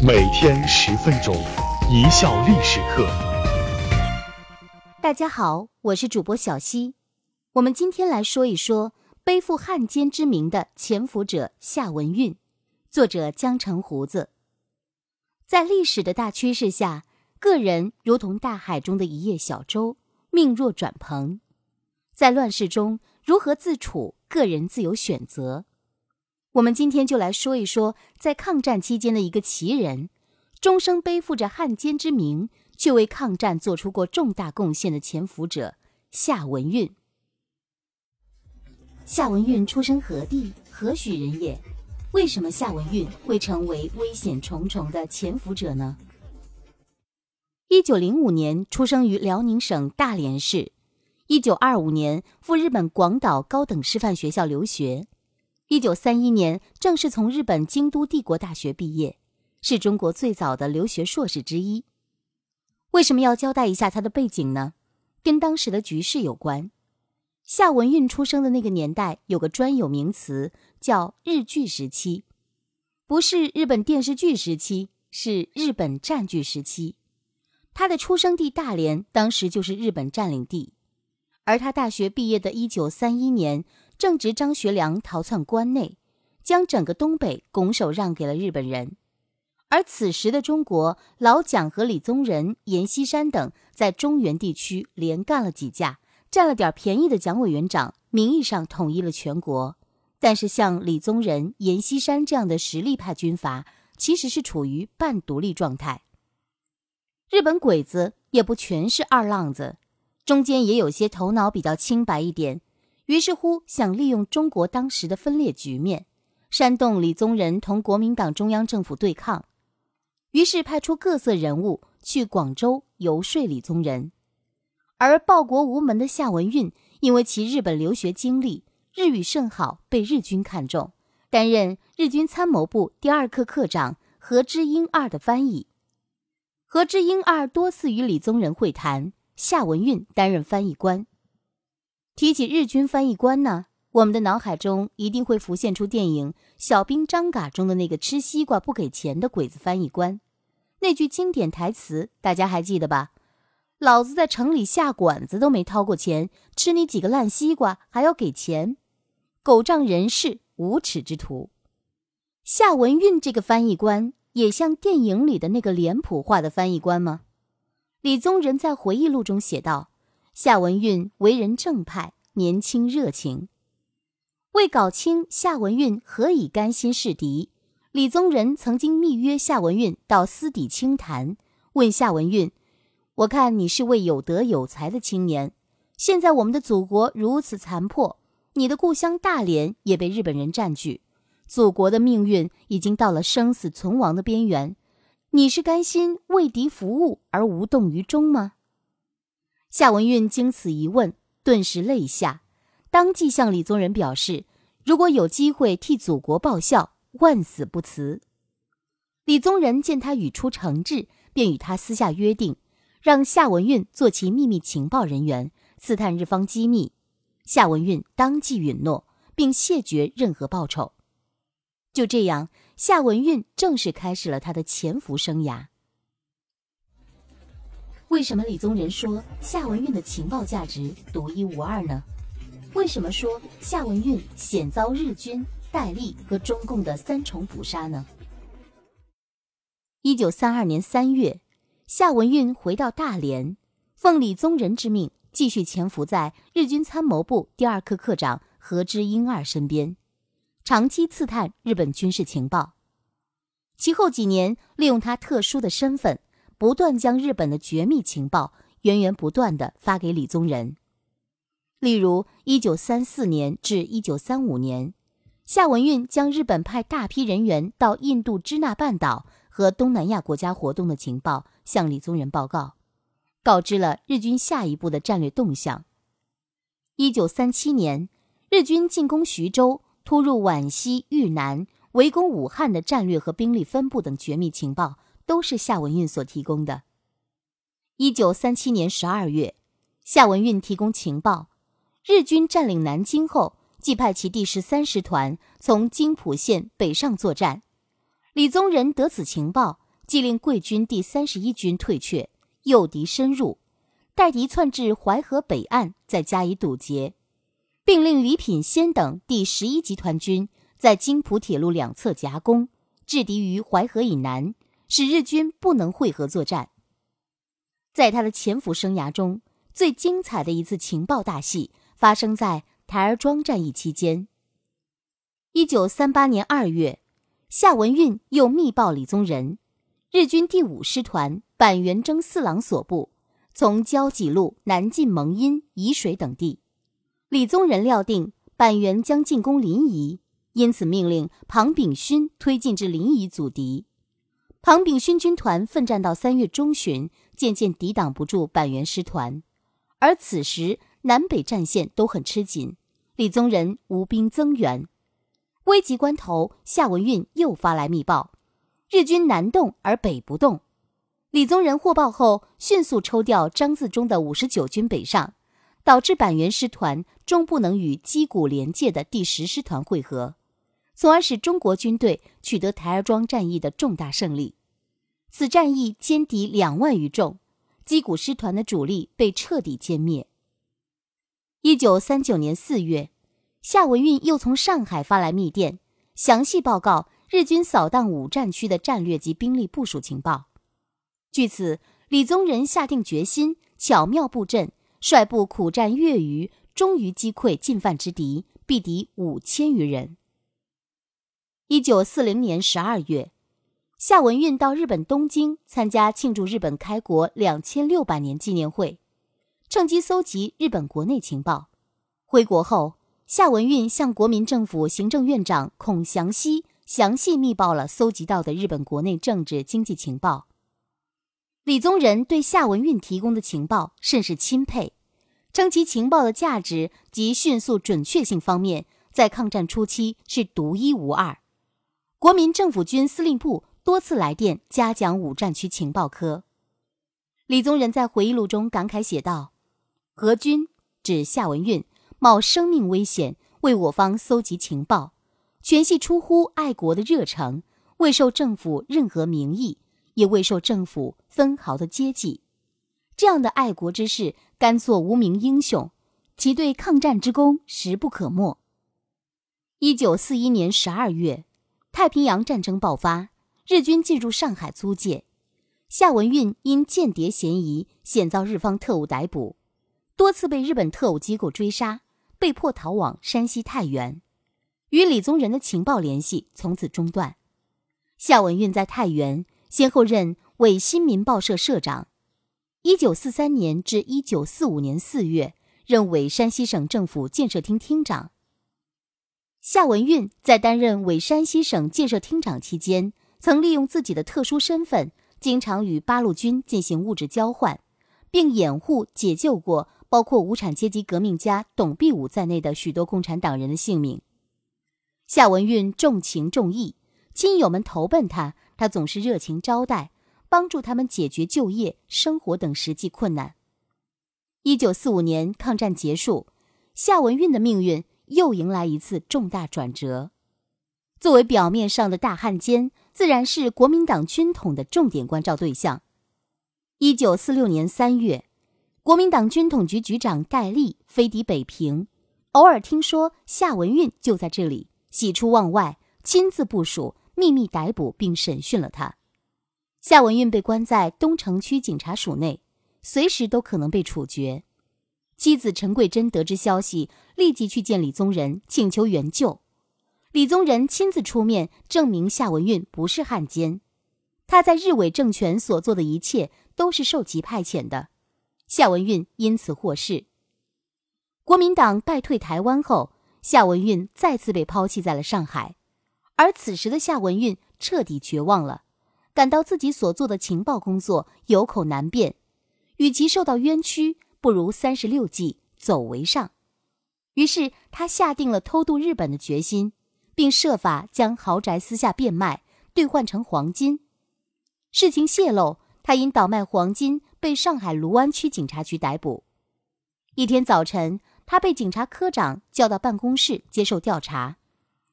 每天十分钟，一笑历史课。大家好，我是主播小溪。我们今天来说一说背负汉奸之名的潜伏者夏文运。作者江城胡子。在历史的大趋势下，个人如同大海中的一叶小舟，命若转蓬。在乱世中，如何自处，个人自有选择。我们今天就来说一说，在抗战期间的一个奇人，终生背负着汉奸之名，却为抗战做出过重大贡献的潜伏者夏文运。夏文运出生何地？何许人也？为什么夏文运会成为危险重重的潜伏者呢？一九零五年出生于辽宁省大连市，一九二五年赴日本广岛高等师范学校留学。一九三一年，正式从日本京都帝国大学毕业，是中国最早的留学硕士之一。为什么要交代一下他的背景呢？跟当时的局势有关。夏文运出生的那个年代，有个专有名词叫“日据时期”，不是日本电视剧时期，是日本占据时期。他的出生地大连，当时就是日本占领地。而他大学毕业的一九三一年。正值张学良逃窜关内，将整个东北拱手让给了日本人，而此时的中国，老蒋和李宗仁、阎锡山等在中原地区连干了几架，占了点便宜的蒋委员长，名义上统一了全国。但是像李宗仁、阎锡山这样的实力派军阀，其实是处于半独立状态。日本鬼子也不全是二浪子，中间也有些头脑比较清白一点。于是乎，想利用中国当时的分裂局面，煽动李宗仁同国民党中央政府对抗。于是派出各色人物去广州游说李宗仁。而报国无门的夏文运，因为其日本留学经历，日语甚好，被日军看中，担任日军参谋部第二课课长何之英二的翻译。何之英二多次与李宗仁会谈，夏文运担任翻译官。提起日军翻译官呢，我们的脑海中一定会浮现出电影《小兵张嘎》中的那个吃西瓜不给钱的鬼子翻译官。那句经典台词大家还记得吧？老子在城里下馆子都没掏过钱，吃你几个烂西瓜还要给钱？狗仗人势、无耻之徒。夏文运这个翻译官也像电影里的那个脸谱化的翻译官吗？李宗仁在回忆录中写道。夏文运为人正派，年轻热情。为搞清夏文运何以甘心示敌，李宗仁曾经密约夏文运到私底清谈，问夏文运：“我看你是位有德有才的青年，现在我们的祖国如此残破，你的故乡大连也被日本人占据，祖国的命运已经到了生死存亡的边缘，你是甘心为敌服务而无动于衷吗？”夏文运经此一问，顿时泪下，当即向李宗仁表示：“如果有机会替祖国报效，万死不辞。”李宗仁见他语出诚挚，便与他私下约定，让夏文运做其秘密情报人员，刺探日方机密。夏文运当即允诺，并谢绝任何报酬。就这样，夏文运正式开始了他的潜伏生涯。为什么李宗仁说夏文运的情报价值独一无二呢？为什么说夏文运险遭日军、戴笠和中共的三重捕杀呢？一九三二年三月，夏文运回到大连，奉李宗仁之命，继续潜伏在日军参谋部第二课课长何之英二身边，长期刺探日本军事情报。其后几年，利用他特殊的身份。不断将日本的绝密情报源源不断的发给李宗仁。例如，一九三四年至一九三五年，夏文运将日本派大批人员到印度支那半岛和东南亚国家活动的情报向李宗仁报告，告知了日军下一步的战略动向。一九三七年，日军进攻徐州、突入皖西、豫南、围攻武汉的战略和兵力分布等绝密情报。都是夏文运所提供的。一九三七年十二月，夏文运提供情报：日军占领南京后，即派其第十三师团从津浦线北上作战。李宗仁得此情报，即令桂军第三十一军退却，诱敌深入，待敌窜至淮河北岸，再加以堵截，并令李品仙等第十一集团军在津浦铁路两侧夹攻，制敌于淮河以南，使日军不能会合作战。在他的潜伏生涯中，最精彩的一次情报大戏发生在台儿庄战役期间。一九三八年二月，夏文运又密报李宗仁，日军第五师团板垣征四郎所部从交济路南进蒙阴、沂水等地。李宗仁料定板垣将进攻临沂，因此命令庞炳勋推进至临沂阻敌。庞炳勋军团奋战到三月中旬，渐渐抵挡不住板垣师团。而此时南北战线都很吃紧，李宗仁无兵增援，危急关头，夏文运又发来密报：日军南动而北不动。李宗仁获报后，迅速抽调张自忠的五十九军北上，导致板垣师团终不能与矶谷连界的第十师团会合，从而使中国军队取得台儿庄战役的重大胜利。此战役歼敌两万余众。矶谷师团的主力被彻底歼灭。一九三九年四月，夏文运又从上海发来密电，详细报告日军扫荡五战区的战略及兵力部署情报。据此，李宗仁下定决心，巧妙布阵，率部苦战月余，终于击溃进犯之敌，毙敌五千余人。一九四零年十二月。夏文运到日本东京参加庆祝日本开国两千六百年纪念会，趁机搜集日本国内情报。回国后，夏文运向国民政府行政院长孔祥熙详细密报了搜集到的日本国内政治经济情报。李宗仁对夏文运提供的情报甚是钦佩，称其情报的价值及迅速准确性方面，在抗战初期是独一无二。国民政府军司令部。多次来电嘉奖五战区情报科，李宗仁在回忆录中感慨写道：“何军指夏文运冒生命危险为我方搜集情报，全系出乎爱国的热诚，未受政府任何名义，也未受政府分毫的接济。这样的爱国之士，甘做无名英雄，其对抗战之功实不可没。”一九四一年十二月，太平洋战争爆发。日军进入上海租界，夏文运因间谍嫌疑险遭日方特务逮捕，多次被日本特务机构追杀，被迫逃往山西太原，与李宗仁的情报联系从此中断。夏文运在太原先后任伪新民报社社长，一九四三年至一九四五年四月任伪山西省政府建设厅厅长。夏文运在担任伪山西省建设厅长期间。曾利用自己的特殊身份，经常与八路军进行物质交换，并掩护解救过包括无产阶级革命家董必武在内的许多共产党人的性命。夏文运重情重义，亲友们投奔他，他总是热情招待，帮助他们解决就业、生活等实际困难。一九四五年抗战结束，夏文运的命运又迎来一次重大转折。作为表面上的大汉奸，自然是国民党军统的重点关照对象。一九四六年三月，国民党军统局局长戴笠飞抵北平，偶尔听说夏文运就在这里，喜出望外，亲自部署，秘密逮捕并审讯了他。夏文运被关在东城区警察署内，随时都可能被处决。妻子陈桂珍得知消息，立即去见李宗仁，请求援救。李宗仁亲自出面证明夏文运不是汉奸，他在日伪政权所做的一切都是受其派遣的。夏文运因此获释。国民党败退台湾后，夏文运再次被抛弃在了上海，而此时的夏文运彻底绝望了，感到自己所做的情报工作有口难辩，与其受到冤屈，不如三十六计，走为上。于是他下定了偷渡日本的决心。并设法将豪宅私下变卖，兑换成黄金。事情泄露，他因倒卖黄金被上海卢湾区警察局逮捕。一天早晨，他被警察科长叫到办公室接受调查，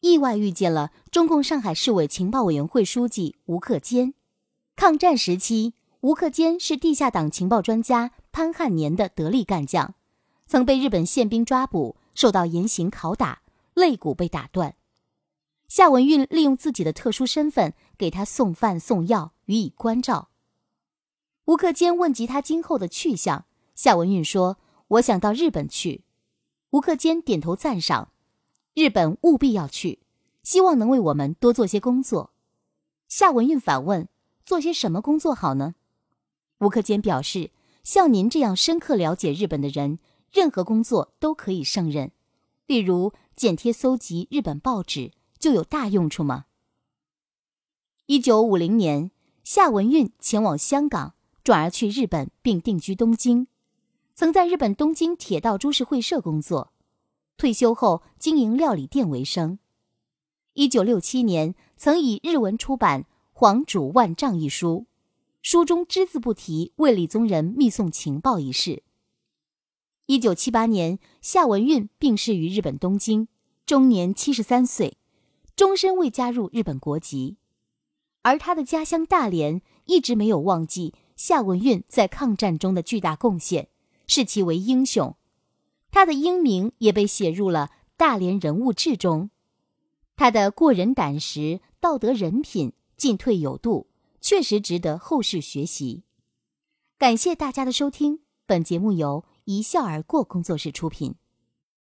意外遇见了中共上海市委情报委员会书记吴克坚。抗战时期，吴克坚是地下党情报专家潘汉年的得力干将，曾被日本宪兵抓捕，受到严刑拷打，肋骨被打断。夏文运利用自己的特殊身份，给他送饭送药，予以关照。吴克坚问及他今后的去向，夏文运说：“我想到日本去。”吴克坚点头赞赏：“日本务必要去，希望能为我们多做些工作。”夏文运反问：“做些什么工作好呢？”吴克坚表示：“像您这样深刻了解日本的人，任何工作都可以胜任。例如剪贴搜集日本报纸。”就有大用处吗？一九五零年，夏文运前往香港，转而去日本，并定居东京。曾在日本东京铁道株式会社工作，退休后经营料理店为生。一九六七年，曾以日文出版《皇主万丈》一书，书中只字不提卫理宗人密送情报一事。一九七八年，夏文运病逝于日本东京，终年七十三岁。终身未加入日本国籍，而他的家乡大连一直没有忘记夏文运在抗战中的巨大贡献，视其为英雄。他的英名也被写入了大连人物志中。他的过人胆识、道德人品、进退有度，确实值得后世学习。感谢大家的收听，本节目由一笑而过工作室出品。